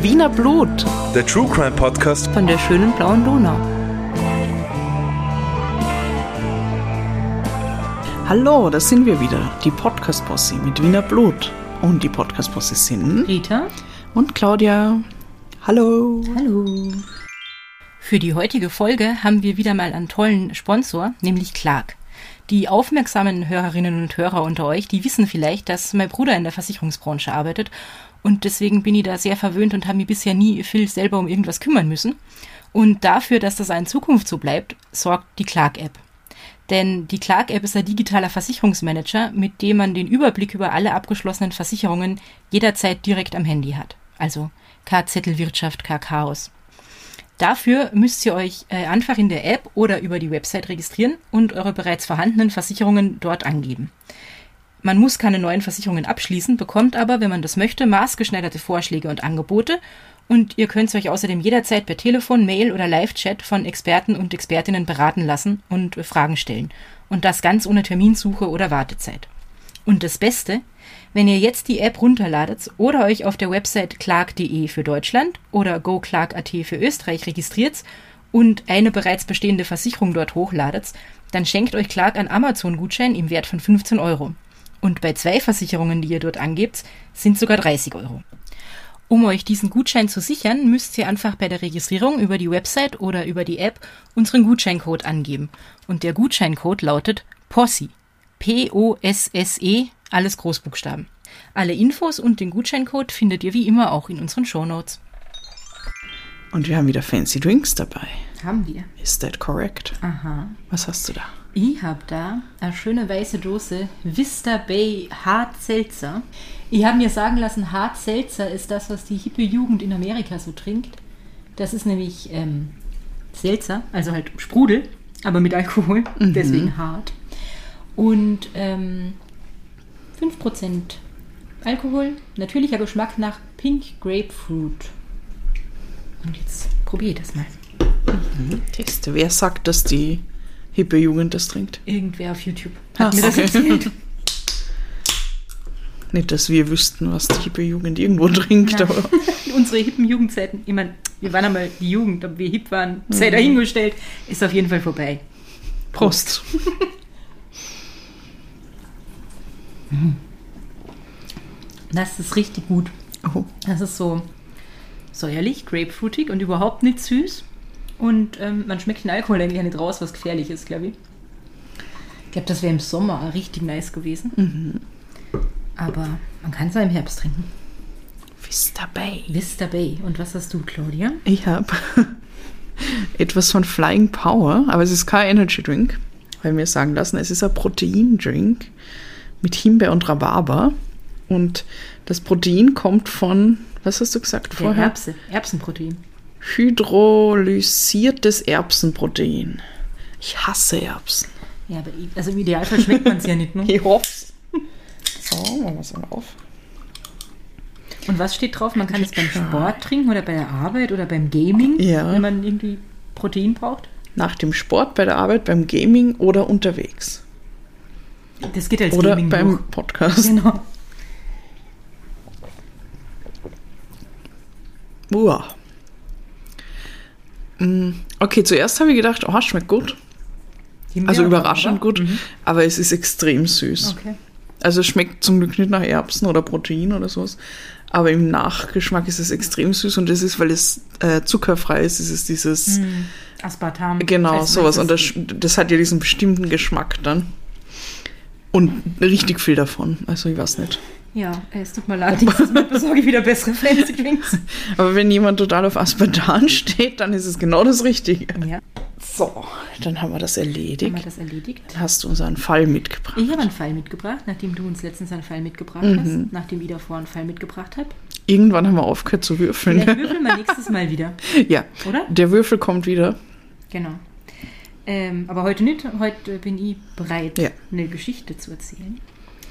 Wiener Blut Der True Crime Podcast von der schönen blauen Donau. Hallo, da sind wir wieder, die Podcast-Posse mit Wiener Blut. Und die Podcast-Posse sind Rita. und Claudia. Hallo. Hallo. Für die heutige Folge haben wir wieder mal einen tollen Sponsor, nämlich Clark. Die aufmerksamen Hörerinnen und Hörer unter euch, die wissen vielleicht, dass mein Bruder in der Versicherungsbranche arbeitet und deswegen bin ich da sehr verwöhnt und habe mich bisher nie viel selber um irgendwas kümmern müssen. Und dafür, dass das in Zukunft so bleibt, sorgt die Clark-App. Denn die Clark-App ist ein digitaler Versicherungsmanager, mit dem man den Überblick über alle abgeschlossenen Versicherungen jederzeit direkt am Handy hat. Also K-Zettelwirtschaft, K-Chaos. Dafür müsst ihr euch äh, einfach in der App oder über die Website registrieren und eure bereits vorhandenen Versicherungen dort angeben. Man muss keine neuen Versicherungen abschließen, bekommt aber, wenn man das möchte, maßgeschneiderte Vorschläge und Angebote und ihr könnt euch außerdem jederzeit per Telefon, Mail oder Live-Chat von Experten und Expertinnen beraten lassen und Fragen stellen. Und das ganz ohne Terminsuche oder Wartezeit. Und das Beste, wenn ihr jetzt die App runterladet oder euch auf der Website clark.de für Deutschland oder goclark.at für Österreich registriert und eine bereits bestehende Versicherung dort hochladet, dann schenkt euch Clark einen Amazon-Gutschein im Wert von 15 Euro. Und bei zwei Versicherungen, die ihr dort angebt, sind sogar 30 Euro. Um euch diesen Gutschein zu sichern, müsst ihr einfach bei der Registrierung über die Website oder über die App unseren Gutscheincode angeben. Und der Gutscheincode lautet POSSE. P-O-S-S-E, alles Großbuchstaben. Alle Infos und den Gutscheincode findet ihr wie immer auch in unseren Shownotes. Und wir haben wieder fancy Drinks dabei. Haben wir. Is that correct? Aha. Was hast du da? Ich habe da eine schöne weiße Dose Vista Bay Hard Seltzer. Ich habe mir sagen lassen, Hard Seltzer ist das, was die hippe Jugend in Amerika so trinkt. Das ist nämlich ähm, Seltzer, also halt Sprudel, aber mit Alkohol, deswegen hart. Und ähm, 5% Alkohol, natürlicher Geschmack nach Pink Grapefruit. Und jetzt probiere ich das mal. Teste. Wer sagt, dass die hippe Jugend das trinkt? Irgendwer auf YouTube hat mir das okay. erzählt. Nicht, dass wir wüssten, was die hippe Jugend irgendwo trinkt, aber Unsere hippen Jugendzeiten, ich meine, wir waren einmal die Jugend, ob wir hip waren, sei dahingestellt, ist auf jeden Fall vorbei. Prost. Das ist richtig gut. Oh. Das ist so säuerlich, grapefruitig und überhaupt nicht süß. Und ähm, man schmeckt den Alkohol eigentlich nicht raus, was gefährlich ist, glaube ich. Ich glaube, das wäre im Sommer richtig nice gewesen. Aber man kann es auch im Herbst trinken. Vista Bay. Vista Bay. Und was hast du, Claudia? Ich habe etwas von Flying Power, aber es ist kein Energy Drink, weil mir sagen lassen, es ist ein Proteindrink mit Himbeer und Rhabarber. Und das Protein kommt von, was hast du gesagt vorher? Erbse, Erbsenprotein. Hydrolysiertes Erbsenprotein. Ich hasse Erbsen. Ja, aber also im Idealfall schmeckt man es ja nicht. Ne? Ich hoff's. So, machen wir es mal auf. Und was steht drauf? Man kann es beim Sport trinken oder bei der Arbeit oder beim Gaming, Ja. wenn man irgendwie Protein braucht. Nach dem Sport, bei der Arbeit, beim Gaming oder unterwegs. Das geht als Oder Gaming beim durch. Podcast. Genau. Uah. Mm, Okay, zuerst habe ich gedacht, oh, schmeckt gut. Himbeer, Also überraschend gut, Mhm. aber es ist extrem süß. Okay. Also es schmeckt zum Glück nicht nach Erbsen oder Protein oder sowas, aber im Nachgeschmack ist es extrem süß und das ist, weil es äh, zuckerfrei ist, ist es dieses, Mhm. Aspartam. genau, Weiß sowas und das, das hat ja diesen bestimmten Geschmack dann. Und richtig viel davon, also ich weiß nicht. Ja, es tut mir leid. Nächstes Mal besorge ich wieder bessere Fancy Drinks. Aber wenn jemand total auf Aspartan steht, dann ist es genau das Richtige. Ja, So, dann haben wir das haben wir erledigt. das erledigt. Hast du unseren Fall mitgebracht? Ich habe einen Fall mitgebracht, nachdem du uns letztens einen Fall mitgebracht Mhm. hast, nachdem ich davor einen Fall mitgebracht habe. Irgendwann haben wir aufgehört zu würfeln. Vielleicht würfeln wir nächstes Mal wieder, ja, oder? der Würfel kommt wieder. Genau. Ähm, aber heute nicht. Heute bin ich bereit, Ja. eine Geschichte zu erzählen.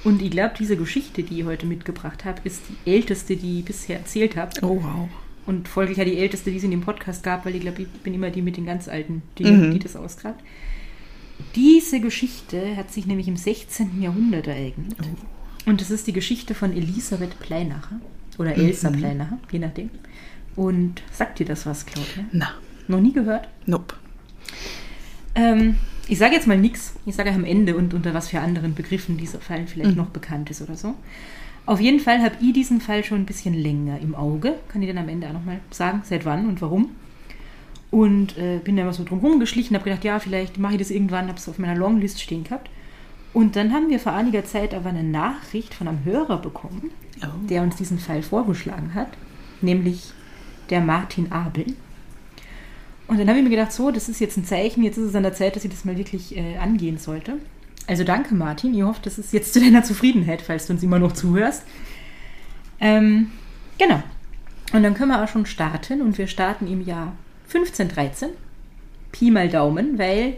Und ich glaube, diese Geschichte, die ich heute mitgebracht habe, ist die älteste, die ich bisher erzählt habe. Oh wow. Und folglich ja die älteste, die es in dem Podcast gab, weil ich glaube, ich bin immer die mit den ganz alten, die, die das ausgrabt. Diese Geschichte hat sich nämlich im 16. Jahrhundert ereignet. Und das ist die Geschichte von Elisabeth Pleinacher oder Elsa Pleinacher, je nachdem. Und sagt dir das was, Claudia? Na, Noch nie gehört? nope. Ähm, ich sage jetzt mal nichts. Ich sage am Ende und unter was für anderen Begriffen dieser Fall vielleicht Mhm. noch bekannt ist oder so. Auf jeden Fall habe ich diesen Fall schon ein bisschen länger im Auge. Kann ich dann am Ende auch nochmal sagen, seit wann und warum. Und äh, bin da immer so drum rumgeschlichen, habe gedacht, ja, vielleicht mache ich das irgendwann, habe es auf meiner Longlist stehen gehabt. Und dann haben wir vor einiger Zeit aber eine Nachricht von einem Hörer bekommen, Oh. der uns diesen Fall vorgeschlagen hat, nämlich der Martin Abel. Und dann habe ich mir gedacht, so, das ist jetzt ein Zeichen, jetzt ist es an der Zeit, dass ich das mal wirklich äh, angehen sollte. Also danke, Martin. Ich hoffe, das ist jetzt zu deiner Zufriedenheit, falls du uns immer noch zuhörst. Ähm, genau. Und dann können wir auch schon starten und wir starten im Jahr 1513. Pi mal Daumen, weil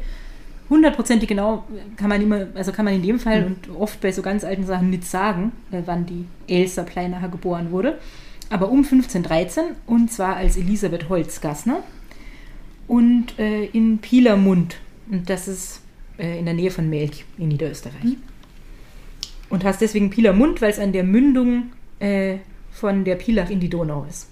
hundertprozentig genau kann man immer, also kann man in dem Fall und oft bei so ganz alten Sachen nicht sagen, äh, wann die Elsa Pleinacher geboren wurde. Aber um 1513 und zwar als Elisabeth Holzgassner und äh, in Pielermund. Und das ist äh, in der Nähe von Melch in Niederösterreich. Und heißt deswegen Pielermund, weil es an der Mündung äh, von der Pielach in die Donau ist.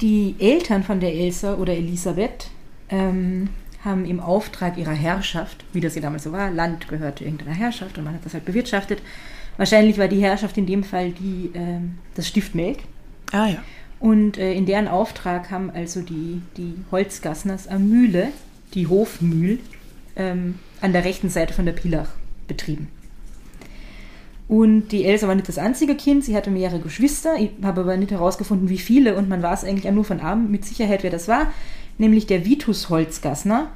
Die Eltern von der Elsa oder Elisabeth ähm, haben im Auftrag ihrer Herrschaft, wie das ja damals so war, Land gehörte irgendeiner Herrschaft und man hat das halt bewirtschaftet. Wahrscheinlich war die Herrschaft in dem Fall die, ähm, das Stift Melk. Ah ja. Und äh, in deren Auftrag haben also die, die Holzgassners am Mühle, die Hofmühl, ähm, an der rechten Seite von der Pilach betrieben. Und die Elsa war nicht das einzige Kind, sie hatte mehrere Geschwister. Ich habe aber nicht herausgefunden, wie viele, und man weiß eigentlich auch nur von Arm mit Sicherheit, wer das war, nämlich der Vitus Holzgassner.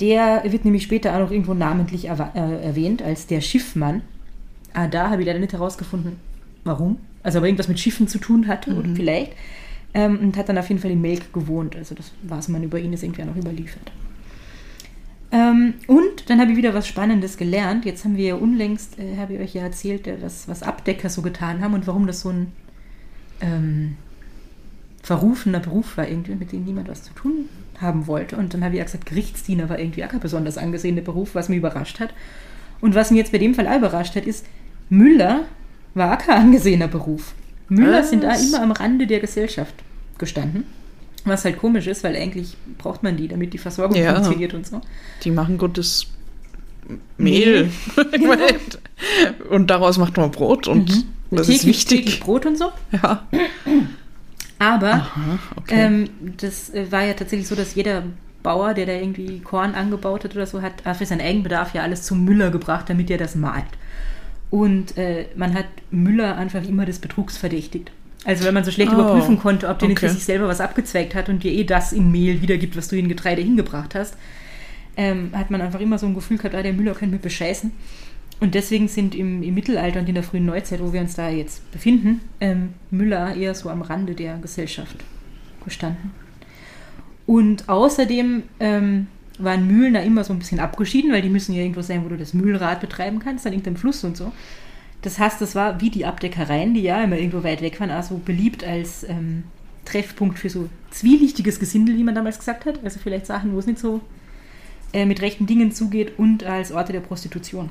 Der wird nämlich später auch noch irgendwo namentlich äh, erwähnt als der Schiffmann. Ah, da habe ich leider nicht herausgefunden, warum. Also, ob er irgendwas mit Schiffen zu tun hatte, oder vielleicht. Ähm, und hat dann auf jeden Fall in Melk gewohnt. Also, das weiß man über ihn, ist irgendwie auch noch überliefert. Ähm, und dann habe ich wieder was Spannendes gelernt. Jetzt haben wir ja unlängst, äh, habe ich euch ja erzählt, äh, was, was Abdecker so getan haben und warum das so ein ähm, verrufener Beruf war, irgendwie, mit dem niemand was zu tun haben wollte. Und dann habe ich ja gesagt, Gerichtsdiener war irgendwie auch kein besonders angesehener Beruf, was mich überrascht hat. Und was mich jetzt bei dem Fall auch überrascht hat, ist, Müller war auch kein angesehener Beruf. Müller sind da immer am Rande der Gesellschaft gestanden. Was halt komisch ist, weil eigentlich braucht man die, damit die Versorgung Ja. funktioniert und so. Die machen gutes Mehl. Meine, und daraus macht man Brot und das ist Täglich- täglich wichtig. Brot und so. Ja. Aber Aha, okay. ähm, das äh, war ja tatsächlich so, dass jeder Bauer, der da irgendwie Korn angebaut hat oder so, hat äh, für seinen Eigenbedarf ja alles zum Müller gebracht, damit er das malt. Und äh, man hat Müller einfach immer des Betrugs verdächtigt. Also wenn man so schlecht Oh, überprüfen konnte, ob der nicht okay. für sich selber was abgezweigt hat und dir eh das in Mehl wiedergibt, was du in Getreide hingebracht hast, ähm, hat man einfach immer so ein Gefühl gehabt, ah, der Müller könnte mich bescheißen. Und deswegen sind im, im Mittelalter und in der frühen Neuzeit, wo wir uns da jetzt befinden, ähm, Müller eher so am Rande der Gesellschaft gestanden. Und außerdem ähm, waren Mühlen da immer so ein bisschen abgeschieden, weil die müssen ja irgendwo sein, wo du das Mühlrad betreiben kannst, an irgendeinem Fluss und so. Das heißt, das war wie die Abdeckereien, die ja immer irgendwo weit weg waren, also beliebt als ähm, Treffpunkt für so zwielichtiges Gesindel, wie man damals gesagt hat. Also vielleicht Sachen, wo es nicht so äh, mit rechten Dingen zugeht und als Orte der Prostitution.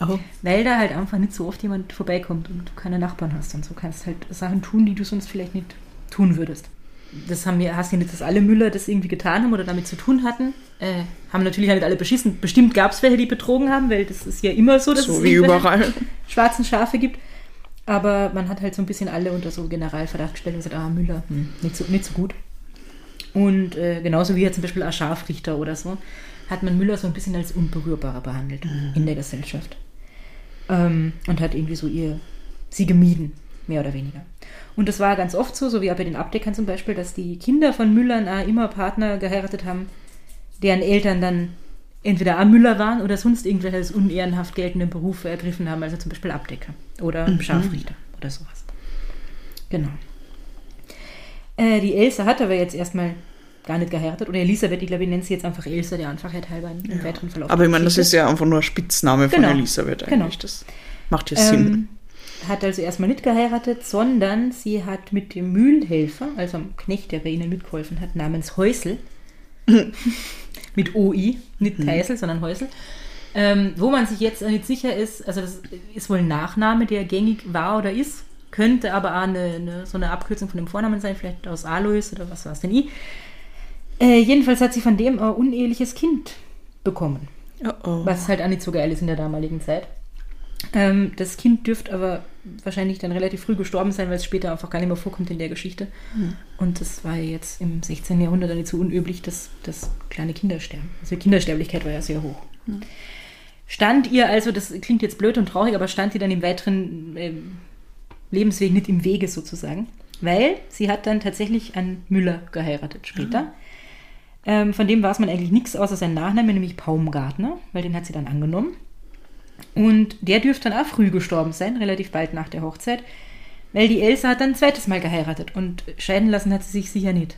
Oh. Weil da halt einfach nicht so oft jemand vorbeikommt und du keine Nachbarn hast und so kannst halt Sachen tun, die du sonst vielleicht nicht tun würdest. Das haben wir, hast ja nicht, dass alle Müller das irgendwie getan haben oder damit zu tun hatten. Äh, haben natürlich auch nicht alle beschissen. Bestimmt gab es welche, die betrogen haben, weil das ist ja immer so, dass So es wie überall. schwarzen Schafe gibt. Aber man hat halt so ein bisschen alle unter so Generalverdacht gestellt und gesagt, ah, Müller, hm, nicht, so, nicht so gut. Und äh, genauso wie jetzt zum Beispiel ein Scharfrichter oder so, hat man Müller so ein bisschen als unberührbarer behandelt in der Gesellschaft. Ähm, und hat irgendwie so ihr, sie gemieden, mehr oder weniger. Und das war ganz oft so, so wie auch bei den Abdeckern zum Beispiel, dass die Kinder von Müllern auch immer Partner geheiratet haben, deren Eltern dann entweder am Müller waren oder sonst irgendwelche als unehrenhaft geltende Berufe ergriffen haben, also zum Beispiel Abdecker oder Scharfrichter oder sowas. Genau. Äh, die Elsa hat aber jetzt erstmal gar nicht geheiratet. Oder Elisabeth, ich glaube, ich nenne sie jetzt einfach Elsa, der Einfachheit halber im, im weiteren Verlauf. Aber ich meine, das ist ja einfach nur ein Spitzname von Genau. Elisabeth eigentlich. Genau. Das macht ja Sinn. Ähm, hat also erstmal nicht geheiratet, sondern sie hat mit dem Mühlhelfer, also einem Knecht, der bei ihnen mitgeholfen hat, namens Häusel, mit OI, nicht Teisel, sondern Häusel, ähm, wo man sich jetzt nicht sicher ist, also das ist wohl ein Nachname, der gängig war oder ist, könnte aber auch eine, eine, so eine Abkürzung von dem Vornamen sein, vielleicht aus Alois oder was war es denn i. Äh, jedenfalls hat sie von dem ein uneheliches Kind bekommen. Oh oh. Was halt auch nicht so geil ist in der damaligen Zeit. Ähm, das Kind dürfte aber wahrscheinlich dann relativ früh gestorben sein, weil es später einfach gar nicht mehr vorkommt in der Geschichte. Und das war jetzt im 16. Jahrhundert dann nicht so unüblich, dass, dass kleine Kinder sterben. Also die Kindersterblichkeit war ja sehr hoch. Stand ihr also, das klingt jetzt blöd und traurig, aber stand ihr dann im weiteren ähm, Lebensweg nicht im Wege sozusagen, weil sie hat dann tatsächlich an Müller geheiratet später. Ähm, von dem weiß man eigentlich nichts außer sein Nachname, nämlich Baumgartner, weil den hat sie dann angenommen. Und der dürfte dann auch früh gestorben sein, relativ bald nach der Hochzeit, weil die Elsa hat dann ein zweites Mal geheiratet und scheiden lassen hat sie sich sicher nicht.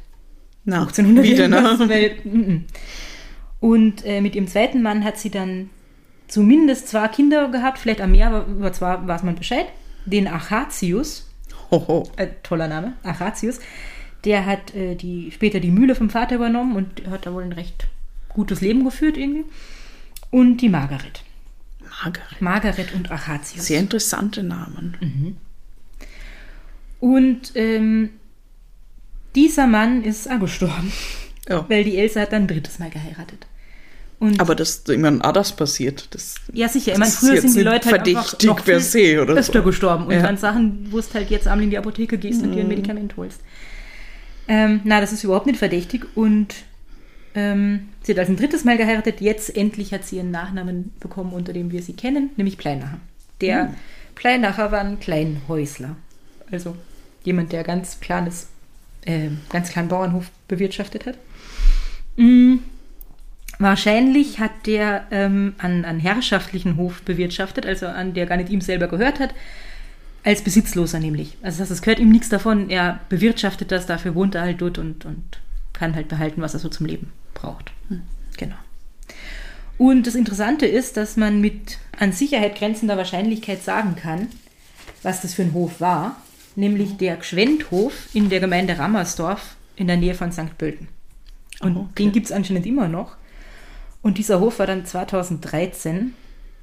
Na, 1800 wieder, ne? weil, mm. Und äh, mit ihrem zweiten Mann hat sie dann zumindest zwei Kinder gehabt, vielleicht auch mehr, aber über zwei weiß man Bescheid. Den Achatius, Hoho. äh, toller Name, Achatius, der hat äh, die, später die Mühle vom Vater übernommen und hat da wohl ein recht gutes Leben geführt irgendwie. Und die Margaret. Margaret. Margaret und Achatius. Sehr interessante Namen. Und ähm, dieser Mann ist auch gestorben, Ja. weil die Elsa hat dann ein drittes Mal geheiratet. Und Aber das, meine, auch das passiert. Das, ja, sicher. Ich meine, ist früher sind die Leute halt einfach verdächtig noch per se oder öfter so. gestorben. Und Ja. an Sachen, wo du halt jetzt abends in die Apotheke gehst und dir Mhm. ein Medikament holst. Ähm, na, das ist überhaupt nicht verdächtig. Und ähm, sie hat also ein drittes Mal geheiratet. Jetzt endlich hat sie ihren Nachnamen bekommen, unter dem wir sie kennen, nämlich Pleinacher. Der Mhm. Pleinacher war ein Kleinhäusler. Also jemand, der ganz kleines, äh, ganz kleinen Bauernhof bewirtschaftet hat. Mm, Wahrscheinlich hat der ähm, an, an herrschaftlichen Hof bewirtschaftet, also an der gar nicht ihm selber gehört hat, als Besitzloser nämlich. Also das es gehört ihm nichts davon, er bewirtschaftet das, dafür wohnt er halt dort und, und kann halt behalten, was er so zum Leben braucht. Genau. Und das Interessante ist, dass man mit an Sicherheit grenzender Wahrscheinlichkeit sagen kann, was das für ein Hof war, nämlich der Gschwendhof in der Gemeinde Rammersdorf in der Nähe von St. Pölten. Und okay. den gibt es anscheinend immer noch. Und dieser Hof war dann 2013.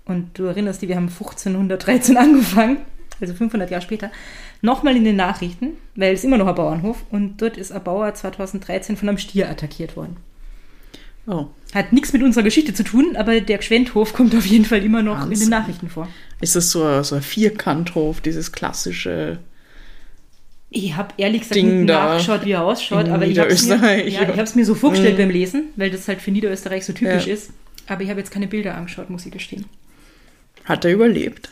Und du erinnerst dich, wir haben 1513 angefangen, also 500 Jahre später, nochmal in den Nachrichten, weil es immer noch ein Bauernhof. Und dort ist ein Bauer 2013 von einem Stier attackiert worden. Oh. Hat nichts mit unserer Geschichte zu tun, aber der Gschwendhof kommt auf jeden Fall immer noch in Wahnsinn. den Nachrichten vor. Ist das so ein, so ein Vierkanthof, dieses klassische. Ich habe ehrlich gesagt Ding nachgeschaut, wie er ausschaut, in aber ich habe es mir, ja, ja. mir so vorgestellt Mhm. beim Lesen, weil das halt für Niederösterreich so typisch Ja. ist. Aber ich habe jetzt keine Bilder angeschaut, muss ich gestehen. Hat er überlebt?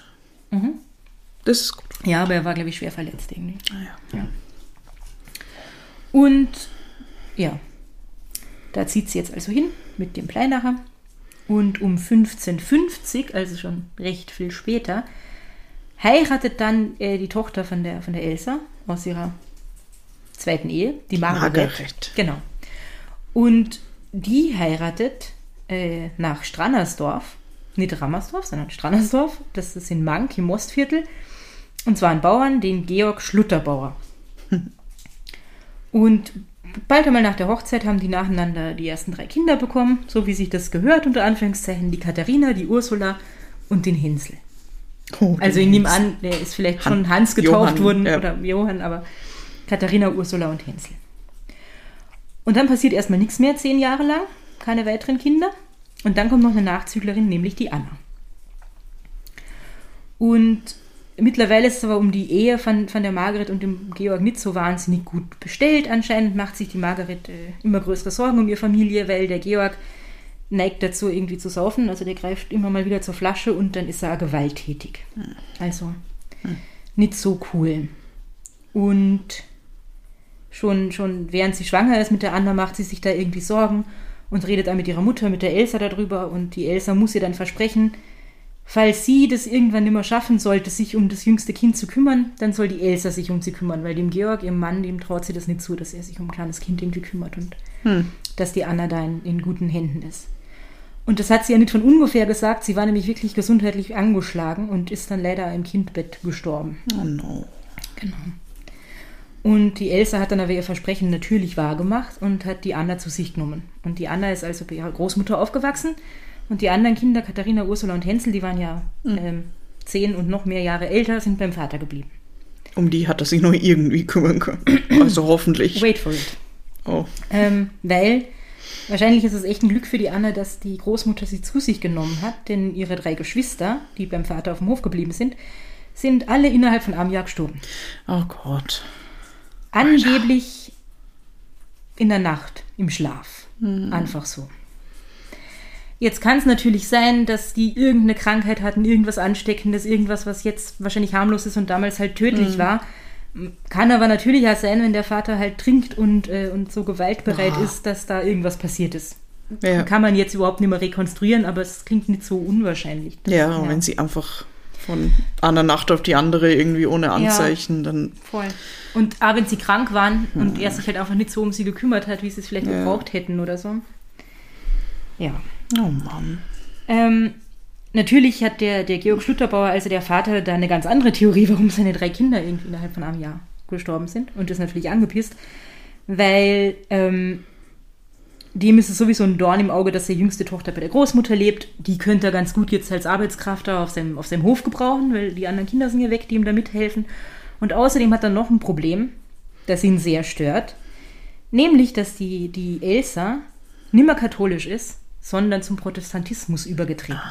Mhm. Das ist gut. Ja, aber er war, glaube ich, schwer verletzt irgendwie. Ah, ja. Und ja, da zieht sie jetzt also hin mit dem Pleinacher. Und um 1550, also schon recht viel später, heiratet dann äh, die Tochter von der, von der Elsa aus ihrer zweiten Ehe, die Margaret. Margaret. Genau. Und die heiratet äh, nach Strannersdorf, nicht Rammersdorf, sondern Strannersdorf. Das ist in Mank im Mostviertel. Und zwar einen Bauern, den Georg Schlutterbauer. Und bald einmal nach der Hochzeit haben die nacheinander die ersten drei Kinder bekommen, so wie sich das gehört, unter Anführungszeichen, die Katharina, die Ursula und den Hänsel. Oh, Also ich nehme an, der ist vielleicht Han- schon Hans getauft Johann, worden ja. oder Johann, aber Katharina, Ursula und Hänsel. Und dann passiert erstmal nichts mehr, zehn Jahre lang, keine weiteren Kinder. Und dann kommt noch eine Nachzüglerin, nämlich die Anna. Und mittlerweile ist es aber um die Ehe von, von der Margaret und dem Georg nicht so wahnsinnig gut bestellt. Anscheinend macht sich die Margaret äh, immer größere Sorgen um ihre Familie, weil der Georg neigt dazu, irgendwie zu saufen. Also der greift immer mal wieder zur Flasche und dann ist er auch gewalttätig. Also nicht so cool. Und schon, schon während sie schwanger ist mit der Anna, macht sie sich da irgendwie Sorgen und redet dann mit ihrer Mutter, mit der Elsa darüber. Und die Elsa muss ihr dann versprechen, falls sie das irgendwann nicht mehr schaffen sollte, sich um das jüngste Kind zu kümmern, dann soll die Elsa sich um sie kümmern, weil dem Georg, ihrem Mann, dem traut sie das nicht zu, dass er sich um ein kleines Kind irgendwie kümmert und dass die Anna da in, in guten Händen ist. Und das hat sie ja nicht von ungefähr gesagt. Sie war nämlich wirklich gesundheitlich angeschlagen und ist dann leider im Kindbett gestorben. Oh no. Genau. Und die Elsa hat dann aber ihr Versprechen natürlich wahrgemacht und hat die Anna zu sich genommen. Und die Anna ist also bei ihrer Großmutter aufgewachsen. Und die anderen Kinder, Katharina, Ursula und Hänsel, die waren ja ähm, zehn und noch mehr Jahre älter, sind beim Vater geblieben. Um die hat er sich noch irgendwie kümmern können. Also hoffentlich. Wait for it. Oh. Ähm, weil wahrscheinlich ist es echt ein Glück für die Anna, dass die Großmutter sie zu sich genommen hat, denn ihre drei Geschwister, die beim Vater auf dem Hof geblieben sind, sind alle innerhalb von einem Jahr gestorben. Oh Gott. Angeblich in der Nacht, im Schlaf. Einfach so. Jetzt kann es natürlich sein, dass die irgendeine Krankheit hatten, irgendwas Ansteckendes, irgendwas, was jetzt wahrscheinlich harmlos ist und damals halt tödlich war. Kann aber natürlich auch sein, wenn der Vater halt trinkt und, äh, und so gewaltbereit Ah. ist, dass da irgendwas passiert ist. Ja. Kann man jetzt überhaupt nicht mehr rekonstruieren, aber es klingt nicht so unwahrscheinlich. Ja, wenn sie einfach von einer Nacht auf die andere irgendwie ohne Anzeichen, dann. Voll. Und auch wenn sie krank waren und er sich halt einfach nicht so um sie gekümmert hat, wie sie es vielleicht Ja. gebraucht hätten oder so. Ja. Oh Mann. Ähm, natürlich hat der, der Georg Schlutterbauer, also der Vater, da eine ganz andere Theorie, warum seine drei Kinder irgendwie innerhalb von einem Jahr gestorben sind. Und ist natürlich angepisst, weil ähm, dem ist es sowieso ein Dorn im Auge, dass die jüngste Tochter bei der Großmutter lebt. Die könnte er ganz gut jetzt als Arbeitskraft da auf seinem, auf seinem Hof gebrauchen, weil die anderen Kinder sind ja weg, die ihm da mithelfen. Und außerdem hat er noch ein Problem, das ihn sehr stört. Nämlich, dass die, die Elsa nimmer katholisch ist, sondern zum Protestantismus übergetreten.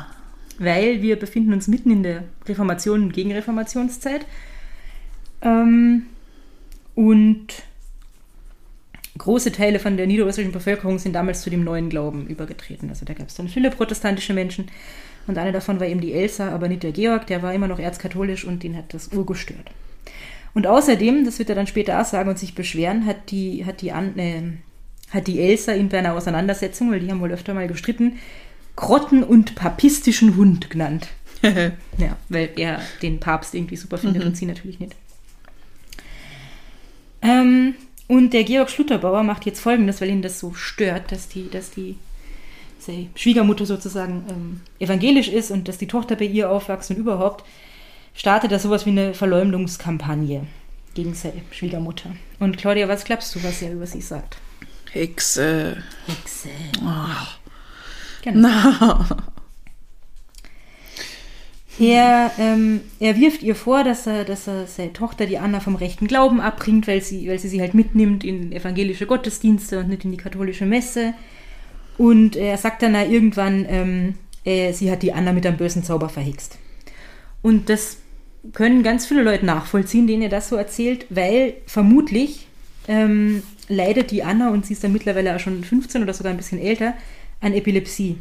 Weil wir befinden uns mitten in der Reformation und Gegenreformationszeit. Ähm, und große Teile von der niederösterreichischen Bevölkerung sind damals zu dem neuen Glauben übergetreten. Also da gab es dann viele protestantische Menschen. Und eine davon war eben die Elsa, aber nicht der Georg, der war immer noch erzkatholisch und den hat das urgestört. Und außerdem, das wird er dann später auch sagen und sich beschweren, hat die, hat die, An äh, hat die Elsa ihn bei einer Auseinandersetzung, weil die haben wohl öfter mal gestritten, Grotten- und papistischen Hund genannt. Ja, weil er den Papst irgendwie super findet und sie natürlich nicht. Ähm, und der Georg Schlutterbauer macht jetzt folgendes, weil ihn das so stört, dass die, dass die Schwiegermutter sozusagen ähm, evangelisch ist und dass die Tochter bei ihr aufwächst und überhaupt, startet er sowas wie eine Verleumdungskampagne gegen seine Schwiegermutter. Und Claudia, was glaubst du, was er über sie sagt? Hexe. Hexe. Ach. Genau. Na. Er, ähm, er wirft ihr vor, dass er, dass er seine Tochter, die Anna, vom rechten Glauben abbringt, weil sie, weil sie sie halt mitnimmt in evangelische Gottesdienste und nicht in die katholische Messe. Und er sagt dann irgendwann, ähm, äh, sie hat die Anna mit einem bösen Zauber verhext. Und das können ganz viele Leute nachvollziehen, denen er das so erzählt, weil vermutlich ähm, leidet die Anna, und sie ist dann mittlerweile auch schon 15 oder sogar ein bisschen älter, an Epilepsie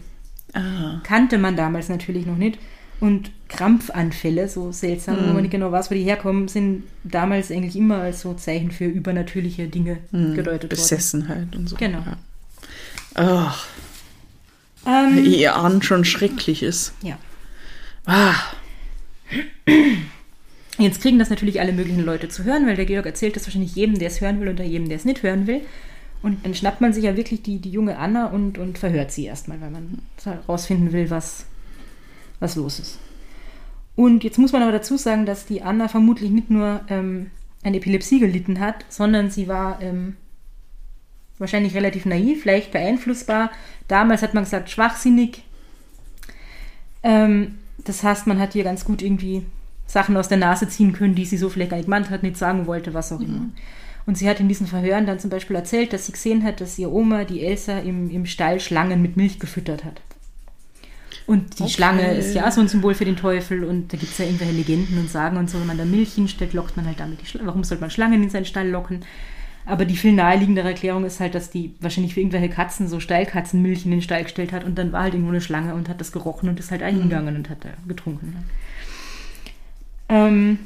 Ah. kannte man damals natürlich noch nicht. Und Krampfanfälle, so seltsam, wo man nicht genau weiß, wo die herkommen, sind damals eigentlich immer als so Zeichen für übernatürliche Dinge gedeutet worden. Besessenheit und so. Genau. Ja. Ach, Ähm, ihr ahnt schon schrecklich ist. ja. Ah. Jetzt kriegen das natürlich alle möglichen Leute zu hören, weil der Georg erzählt das wahrscheinlich jedem, der es hören will, und jedem, der es nicht hören will. Und dann schnappt man sich ja wirklich die, die junge Anna und, und verhört sie erstmal, weil man herausfinden will, was, was los ist. Und jetzt muss man aber dazu sagen, dass die Anna vermutlich nicht nur ähm, an Epilepsie gelitten hat, sondern sie war ähm, wahrscheinlich relativ naiv, leicht beeinflussbar. Damals hat man gesagt, schwachsinnig. Ähm, das heißt, man hat ihr ganz gut irgendwie Sachen aus der Nase ziehen können, die sie so vielleicht gar nicht gemeint hat, nicht sagen wollte, was auch immer. Und sie hat in diesen Verhören dann zum Beispiel erzählt, dass sie gesehen hat, dass ihr Oma, die Elsa, im, im Stall Schlangen mit Milch gefüttert hat. Und die Okay. Schlange ist ja auch so ein Symbol für den Teufel und da gibt es ja irgendwelche Legenden und Sagen und so, wenn man da Milch hinstellt, lockt man halt damit die Schlangen. Warum sollte man Schlangen in seinen Stall locken? Aber die viel naheliegendere Erklärung ist halt, dass die wahrscheinlich für irgendwelche Katzen so Stallkatzenmilch in den Stall gestellt hat und dann war halt irgendwo eine Schlange und hat das gerochen und ist halt eingegangen und hat da getrunken. Ähm,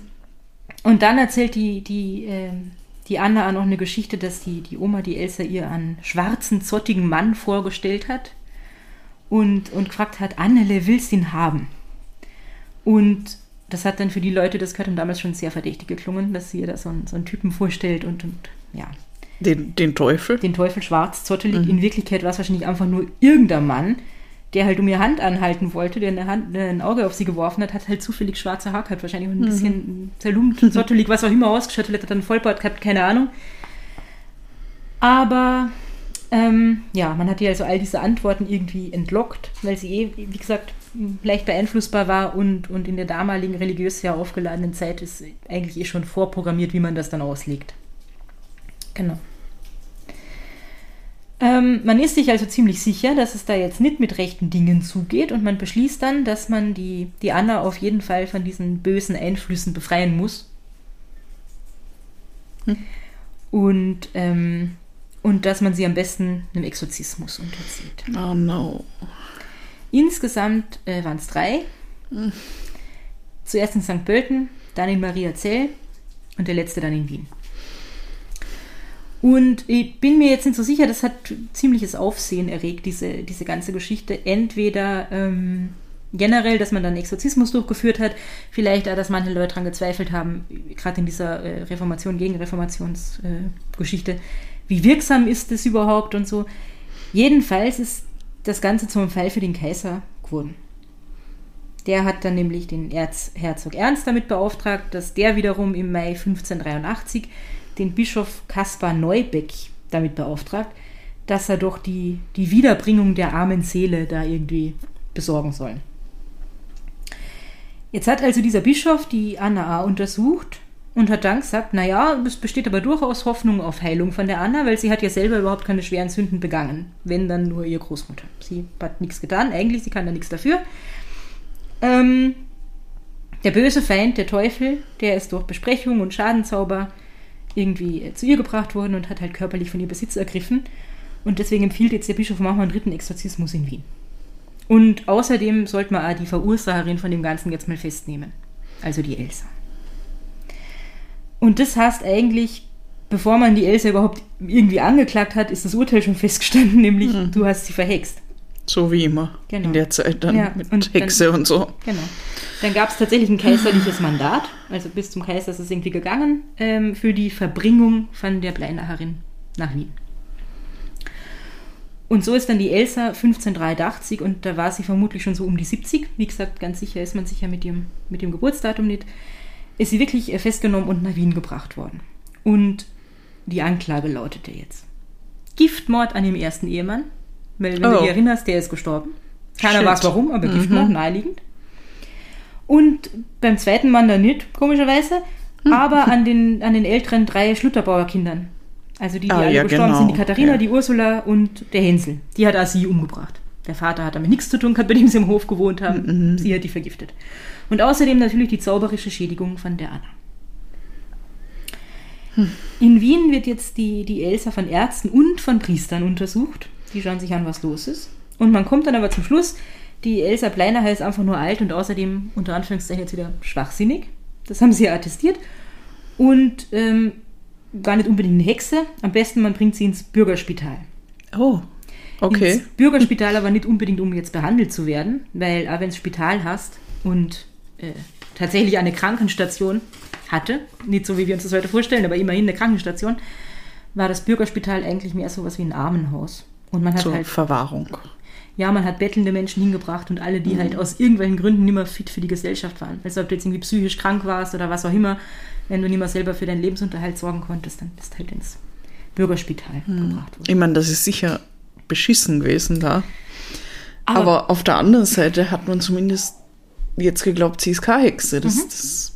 und dann erzählt die, die, ähm, die Anna auch noch eine Geschichte, dass die, die Oma, die Elsa, ihr einen schwarzen, zottigen Mann vorgestellt hat und, und gefragt hat, Annele, willst du ihn haben? Und das hat dann für die Leute, das gehört haben, damals schon sehr verdächtig geklungen, dass sie ihr da so einen, so einen Typen vorstellt und, und ja, Den, den Teufel. den Teufel schwarz, zottelig. In Wirklichkeit war es wahrscheinlich einfach nur irgendein Mann, der halt um ihr Hand anhalten wollte, der eine Hand, ein Auge auf sie geworfen hat, hat halt zufällig schwarze Haare gehabt, wahrscheinlich und ein bisschen zerlumpt, zottelig, was auch immer ausgestattet hat, dann Vollbart gehabt, keine Ahnung. Aber ähm, ja, man hat ihr also all diese Antworten irgendwie entlockt, weil sie eh, wie gesagt, leicht beeinflussbar war und, und in der damaligen religiös sehr aufgeladenen Zeit ist eigentlich eh schon vorprogrammiert, wie man das dann auslegt. Genau. Ähm, man ist sich also ziemlich sicher, dass es da jetzt nicht mit rechten Dingen zugeht und man beschließt dann, dass man die, die Anna auf jeden Fall von diesen bösen Einflüssen befreien muss. Hm. Und, ähm, und dass man sie am besten einem Exorzismus unterzieht. Oh no. Insgesamt äh, waren es drei. Hm. Zuerst in St. Pölten, dann in Mariazell und der letzte dann in Wien. Und ich bin mir jetzt nicht so sicher, das hat ziemliches Aufsehen erregt, diese, diese ganze Geschichte. Entweder ähm, generell, dass man dann Exorzismus durchgeführt hat, vielleicht auch, dass manche Leute daran gezweifelt haben, gerade in dieser äh, Reformation, Gegenreformationsgeschichte, äh, wie wirksam ist das überhaupt und so. Jedenfalls ist das Ganze zum Fall für den Kaiser geworden. Der hat dann nämlich den Erzherzog Ernst damit beauftragt, dass der wiederum im Mai 1583 den Bischof Kaspar Neubeck damit beauftragt, dass er doch die, die Wiederbringung der armen Seele da irgendwie besorgen soll. Jetzt hat also dieser Bischof die Anna A. untersucht und hat dann gesagt, naja, es besteht aber durchaus Hoffnung auf Heilung von der Anna, weil sie hat ja selber überhaupt keine schweren Sünden begangen, wenn dann nur ihr Großmutter. Sie hat nichts getan, eigentlich, sie kann da nichts dafür. Ähm, der böse Feind, der Teufel, der ist durch Besprechung und Schadenzauber irgendwie zu ihr gebracht worden und hat halt körperlich von ihr Besitz ergriffen. Und deswegen empfiehlt jetzt der Bischof, wir einen dritten Exorzismus in Wien. Und außerdem sollte man auch die Verursacherin von dem Ganzen jetzt mal festnehmen. Also die Elsa. Und das heißt eigentlich, bevor man die Elsa überhaupt irgendwie angeklagt hat, ist das Urteil schon festgestanden, nämlich mhm. du hast sie verhext. So wie immer. Genau. In der Zeit dann ja, mit und Hexe dann, und so. Genau. Dann gab es tatsächlich ein kaiserliches Mandat, also bis zum Kaiser ist es irgendwie gegangen, ähm, für die Verbringung von der Bleinacherin nach Wien. Und so ist dann die Elsa 1583 und da war sie vermutlich schon so um die 70. Wie gesagt, ganz sicher ist man sicher mit ihrem, mit dem Geburtsdatum nicht. Ist sie wirklich äh, festgenommen und nach Wien gebracht worden. Und die Anklage lautete jetzt: Giftmord an dem ersten Ehemann, weil, wenn oh. du dich erinnerst, der ist gestorben. Keiner weiß warum, aber mhm. Giftmord, naheliegend. Und beim zweiten Mann dann nicht, komischerweise, mhm. aber an den, an den älteren drei Schlutterbauerkindern. Also die, die ah, alle ja, gestorben genau. sind, die Katharina, ja. die Ursula und der Hänsel. Die hat auch sie umgebracht. Der Vater hat damit nichts zu tun gehabt, bei dem sie im Hof gewohnt haben. Mhm. Sie hat die vergiftet. Und außerdem natürlich die zauberische Schädigung von der Anna. Hm. In Wien wird jetzt die, die Elsa von Ärzten und von Priestern untersucht. Die schauen sich an, was los ist. Und man kommt dann aber zum Schluss, die Elsa Pleiner ist einfach nur alt und außerdem unter Anführungszeichen jetzt wieder schwachsinnig. Das haben sie ja attestiert. Und ähm, gar nicht unbedingt eine Hexe. Am besten, man bringt sie ins Bürgerspital. Oh, okay. Ins Bürgerspital aber nicht unbedingt, um jetzt behandelt zu werden, weil auch wenn du Spital hast und äh, tatsächlich eine Krankenstation hatte, nicht so wie wir uns das heute vorstellen, aber immerhin eine Krankenstation, war das Bürgerspital eigentlich mehr so was wie ein Armenhaus. Und man hat Zur halt Verwahrung. Ja, man hat bettelnde Menschen hingebracht und alle, die mhm. halt aus irgendwelchen Gründen nicht mehr fit für die Gesellschaft waren. Also ob du jetzt irgendwie psychisch krank warst oder was auch immer, wenn du nicht mehr selber für deinen Lebensunterhalt sorgen konntest, dann bist du halt ins Bürgerspital mhm. gebracht worden. Ich meine, das ist sicher beschissen gewesen da. Aber, Aber, auf der anderen Seite hat man zumindest jetzt geglaubt, sie ist keine Hexe. Das, mhm. das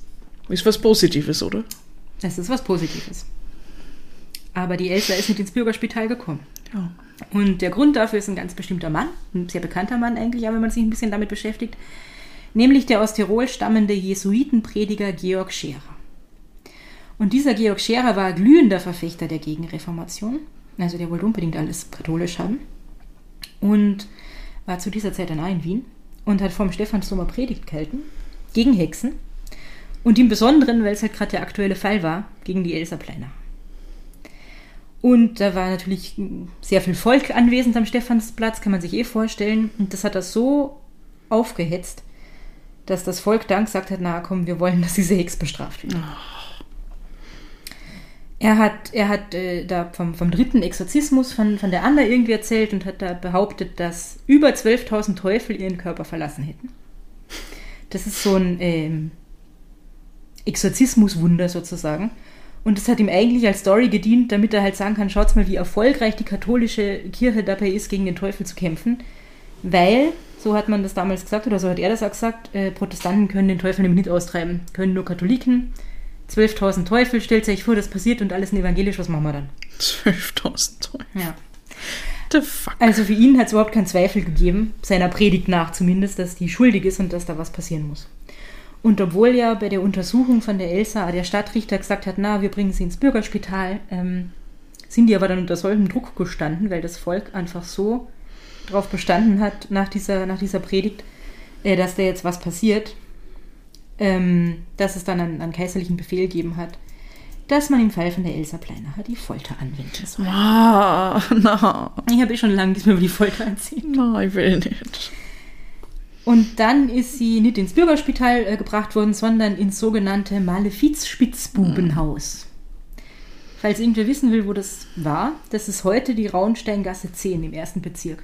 ist was Positives, oder? Das ist was Positives. Aber die Elsa ist nicht ins Bürgerspital gekommen. Und der Grund dafür ist ein ganz bestimmter Mann, ein sehr bekannter Mann eigentlich, wenn man sich ein bisschen damit beschäftigt, nämlich der aus Tirol stammende Jesuitenprediger Georg Scherer. Und dieser Georg Scherer war glühender Verfechter der Gegenreformation, also der wollte unbedingt alles katholisch haben und war zu dieser Zeit dann auch in Wien und hat vom Stephansdom Predigt gehalten gegen Hexen und im Besonderen, weil es halt gerade der aktuelle Fall war, gegen die Elsa Pleiner. Und da war natürlich sehr viel Volk anwesend am Stephansplatz, kann man sich eh vorstellen. Und das hat das so aufgehetzt, dass das Volk dann gesagt hat, na komm, wir wollen, dass diese Hex bestraft wird. Er hat, er hat äh, da vom, vom dritten Exorzismus von, von der Anna irgendwie erzählt und hat da behauptet, dass über 12.000 Teufel ihren Körper verlassen hätten. Das ist so ein ähm, Exorzismuswunder sozusagen. Und das hat ihm eigentlich als Story gedient, damit er halt sagen kann, schaut mal, wie erfolgreich die katholische Kirche dabei ist, gegen den Teufel zu kämpfen. Weil, so hat man das damals gesagt, oder so hat er das auch gesagt, äh, Protestanten können den Teufel nämlich nicht austreiben, können nur Katholiken. 12.000 Teufel, stellt euch vor, das passiert und alles in evangelisch, was machen wir dann? 12.000 Teufel. Ja. The fuck? Also für ihn hat es überhaupt keinen Zweifel gegeben, seiner Predigt nach zumindest, dass die schuldig ist und dass da was passieren muss. Und obwohl ja bei der Untersuchung von der Elsa der Stadtrichter gesagt hat, na, wir bringen sie ins Bürgerspital, ähm, sind die aber dann unter solchem Druck gestanden, weil das Volk einfach so darauf bestanden hat nach dieser, nach dieser Predigt, äh, dass da jetzt was passiert, ähm, dass es dann einen, einen kaiserlichen Befehl gegeben hat, dass man im Fall von der Elsa Pleinacher die Folter anwenden soll. Ah, na, Ich habe eh schon lange nichts mehr über die Folter erzählt. na, ich will nicht. Und dann ist sie nicht ins Bürgerspital äh, gebracht worden, sondern ins sogenannte Malefiz-Spitzbubenhaus. Falls irgendwer wissen will, wo das war, das ist heute die Rauensteingasse 10 im ersten Bezirk.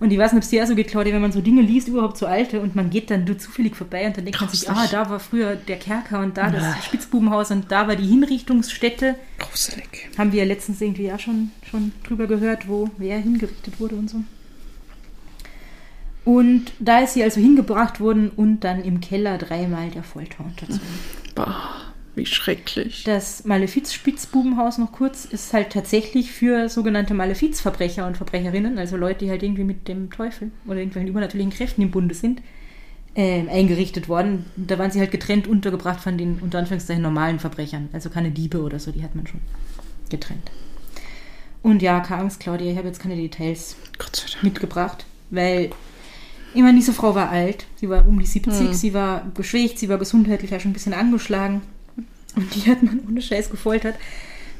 Und ich weiß nicht, ob es dir so geht, Claudia, wenn man so Dinge liest, überhaupt so alte, und man geht dann nur zufällig vorbei und dann denkt man sich, ah, Grauslich. da war früher der Kerker und da Ah. das Spitzbubenhaus und da war die Hinrichtungsstätte. Gruselig. Haben wir ja letztens irgendwie ja schon, schon drüber gehört, wo wer hingerichtet wurde und so. Und da ist sie also hingebracht worden und dann im Keller dreimal der Folter unterzogen. Bah, wie schrecklich. Das Malefiz-Spitzbubenhaus noch kurz ist halt tatsächlich für sogenannte Malefiz-Verbrecher und Verbrecherinnen, also Leute, die halt irgendwie mit dem Teufel oder irgendwelchen übernatürlichen Kräften im Bunde sind, ähm, eingerichtet worden. Da waren sie halt getrennt untergebracht von den unter Anführungszeichen normalen Verbrechern, also keine Diebe oder so, die hat man schon getrennt. Und ja, keine Angst, Claudia, ich habe jetzt keine Details mitgebracht, weil ich meine, diese Frau war alt, sie war um die 70, Hm. sie war geschwächt, sie war gesundheitlich auch schon ein bisschen angeschlagen und die hat man ohne Scheiß gefoltert.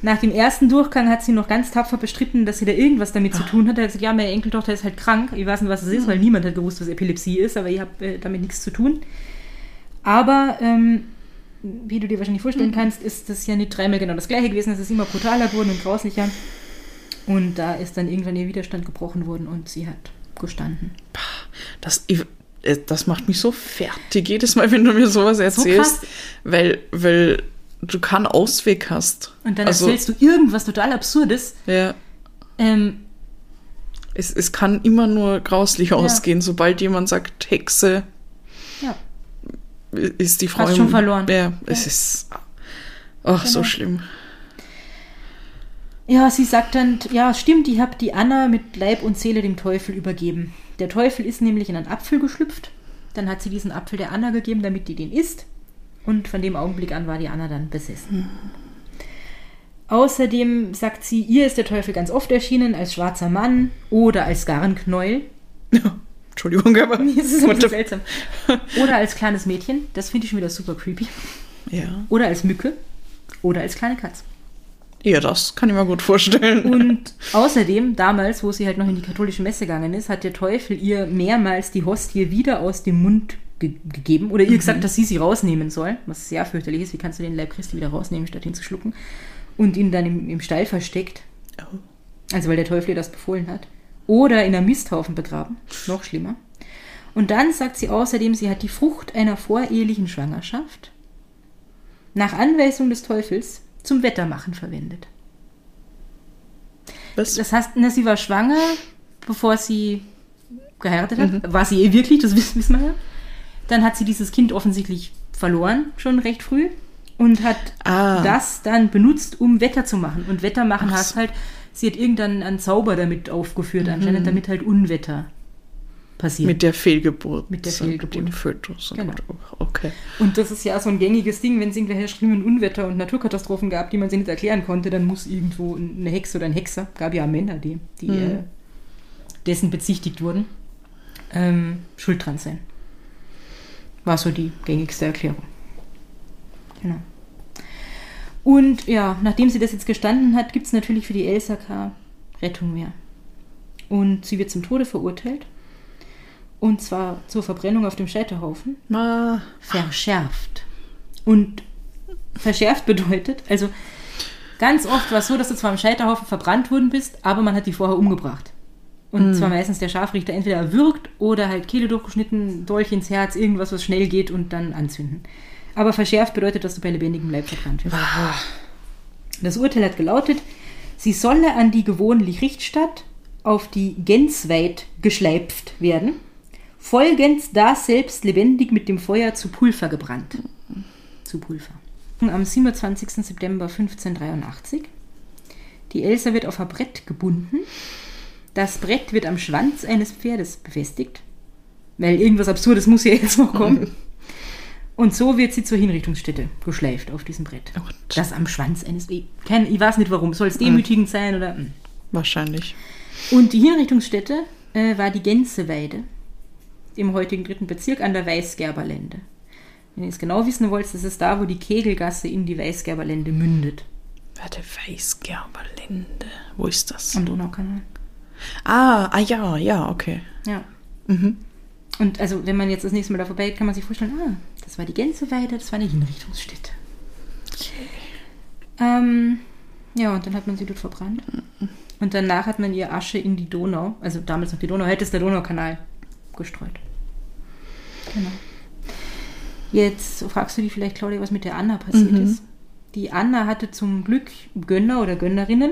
Nach dem ersten Durchgang hat sie noch ganz tapfer bestritten, dass sie da irgendwas damit zu tun hat. Er hat gesagt, ja, meine Enkeltochter ist halt krank. Ich weiß nicht, was es ist, weil niemand hat gewusst, was Epilepsie ist, aber ich habe äh, damit nichts zu tun. Aber ähm, wie du dir wahrscheinlich vorstellen kannst, ist das ja nicht dreimal genau das gleiche gewesen. Es ist immer brutaler geworden und grauslicher. Und da ist dann irgendwann ihr Widerstand gebrochen worden und sie hat gestanden. Das, äh, das macht mich so fertig jedes Mal, wenn du mir sowas erzählst, krass. weil, weil du keinen Ausweg hast. Und dann also, erzählst du irgendwas total Absurdes. ja, Ähm, es, es kann immer nur grauslich ausgehen, sobald jemand sagt Hexe, ja. ist die Frau Hast schon verloren. Ja, es ist ach, so Genau. schlimm. Ja, sie sagt dann, ja, stimmt, ich habe die Anna mit Leib und Seele dem Teufel übergeben. Der Teufel ist nämlich in einen Apfel geschlüpft. Dann hat sie diesen Apfel der Anna gegeben, damit die den isst. Und von dem Augenblick an war die Anna dann besessen. Außerdem sagt sie, ihr ist der Teufel ganz oft erschienen als schwarzer Mann oder als Garnknäuel. Entschuldigung, aber Das ist ein seltsam. Oder als kleines Mädchen. Das finde ich schon wieder super creepy. ja. Oder als Mücke. Oder als kleine Katze. Ja, das kann ich mir gut vorstellen. Und außerdem, damals, wo sie halt noch in die katholische Messe gegangen ist, hat der Teufel ihr mehrmals die Hostie wieder aus dem Mund ge gegeben oder ihr gesagt, dass sie sie rausnehmen soll, was sehr fürchterlich ist. Wie kannst du den Leib Christi wieder rausnehmen, statt ihn zu schlucken? Und ihn dann im, im Stall versteckt. Oh. Also, weil der Teufel ihr das befohlen hat. Oder in einem Misthaufen begraben. Noch schlimmer. Und dann sagt sie außerdem, sie hat die Frucht einer vorehelichen Schwangerschaft nach Anweisung des Teufels zum Wettermachen verwendet. Was? Das heißt, na, sie war schwanger, bevor sie geheiratet hat. War sie eh wirklich, das wissen, wir ja. Dann hat sie dieses Kind offensichtlich verloren, schon recht früh. Und hat Ah. das dann benutzt, um Wetter zu machen. Und Wetter machen Ach heißt so. halt, sie hat irgendeinen einen Zauber damit aufgeführt, anscheinend, damit halt Unwetter passiert. Mit der Fehlgeburt. Mit der Fehlgeburt. Im Fötus. Genau. Okay. Und das ist ja so ein gängiges Ding, wenn es irgendwelche schlimmen Unwetter und Naturkatastrophen gab, die man sich nicht erklären konnte, dann muss irgendwo eine Hexe oder ein Hexer, gab ja Männer, die, die Mhm. äh, dessen bezichtigt wurden, ähm, schuld dran sein. War so die gängigste Erklärung. Genau. Und ja, nachdem sie das jetzt gestanden hat, gibt es natürlich für die Elsa keine Rettung mehr. Und sie wird zum Tode verurteilt. Und zwar zur Verbrennung auf dem Scheiterhaufen Ma, verschärft. Und verschärft bedeutet, also ganz oft war es so, dass du zwar am Scheiterhaufen verbrannt worden bist, aber man hat die vorher umgebracht. Und zwar meistens der Scharfrichter entweder erwürgt oder halt Kehle durchgeschnitten, Dolch ins Herz, irgendwas, was schnell geht und dann anzünden. Aber verschärft bedeutet, dass du bei lebendigem Leib verbrannt wirst. Das Urteil hat gelautet, sie solle an die gewöhnliche Richtstadt auf die Gensweit geschleift werden folgend da selbst lebendig mit dem Feuer zu Pulver gebrannt. Zu Pulver. Am 27. September 1583. Die Elsa wird auf ein Brett gebunden. Das Brett wird am Schwanz eines Pferdes befestigt. Weil irgendwas Absurdes muss ja jetzt noch kommen. Und so wird sie zur Hinrichtungsstätte geschleift auf diesem Brett. Und? Das am Schwanz eines. Ich, kein, ich weiß nicht warum. Soll es demütigend sein oder. hm. Wahrscheinlich. Und die Hinrichtungsstätte äh, war die Gänseweide im heutigen dritten Bezirk an der Weißgerberlände. Wenn ihr es genau wissen wollt, das ist da, wo die Kegelgasse in die Weißgerberlände mündet. Warte, Weißgerberlinde. Wo ist das? Am Donaukanal. Ah, ah ja, ja, okay. Ja. Mhm. Und also, wenn man jetzt das nächste Mal da vorbeigeht, kann man sich vorstellen, ah, das war die Gänseweide, das war eine Hinrichtungsstätte. Ähm, ja, und dann hat man sie dort verbrannt. Und danach hat man ihr Asche in die Donau, also damals noch die Donau, heute ist der Donaukanal, gestreut. Genau. Jetzt fragst du dich vielleicht, Claudia, was mit der Anna passiert Mhm. ist. Die Anna hatte zum Glück Gönner oder Gönnerinnen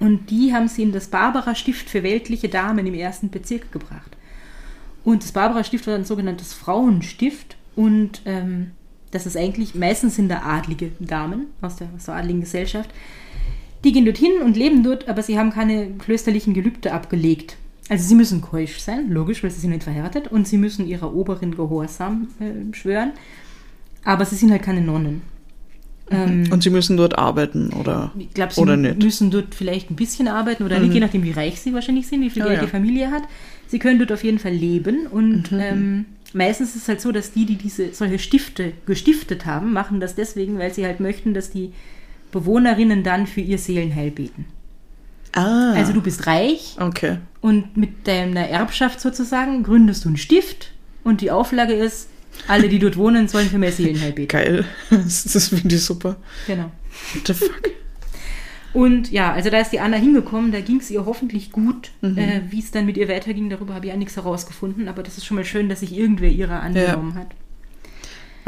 und die haben sie in das Barbara-Stift für weltliche Damen im ersten Bezirk gebracht. Und das Barbara-Stift war ein sogenanntes Frauenstift und ähm, das ist eigentlich, meistens sind da adlige Damen aus der, aus der adligen Gesellschaft. Die gehen dorthin und leben dort, aber sie haben keine klösterlichen Gelübde abgelegt. Also sie müssen keusch sein, logisch, weil sie sind nicht verheiratet, und sie müssen ihrer Oberin Gehorsam äh, schwören, aber sie sind halt keine Nonnen. Ähm, Und sie müssen dort arbeiten, oder? ich glaube, sie Oder nicht. müssen dort vielleicht ein bisschen arbeiten oder nicht, je nachdem, wie reich sie wahrscheinlich sind, wie viel Ja, Geld ja. die Familie hat. Sie können dort auf jeden Fall leben und Mhm. ähm, meistens ist es halt so, dass die, die diese solche Stifte gestiftet haben, machen das deswegen, weil sie halt möchten, dass die Bewohnerinnen dann für ihr Seelenheil beten. Ah, Also du bist reich okay. Und mit deiner Erbschaft sozusagen gründest du einen Stift und die Auflage ist, alle, die dort wohnen, sollen für mehr Seelenheil beten. Geil. Das, das finde ich super. Genau. What the fuck? Und ja, also da ist die Anna hingekommen, da ging es ihr hoffentlich gut. Mhm. Äh, Wie es dann mit ihr weiterging, darüber habe ich ja nichts herausgefunden, aber das ist schon mal schön, dass sich irgendwer ihrer angenommen hat.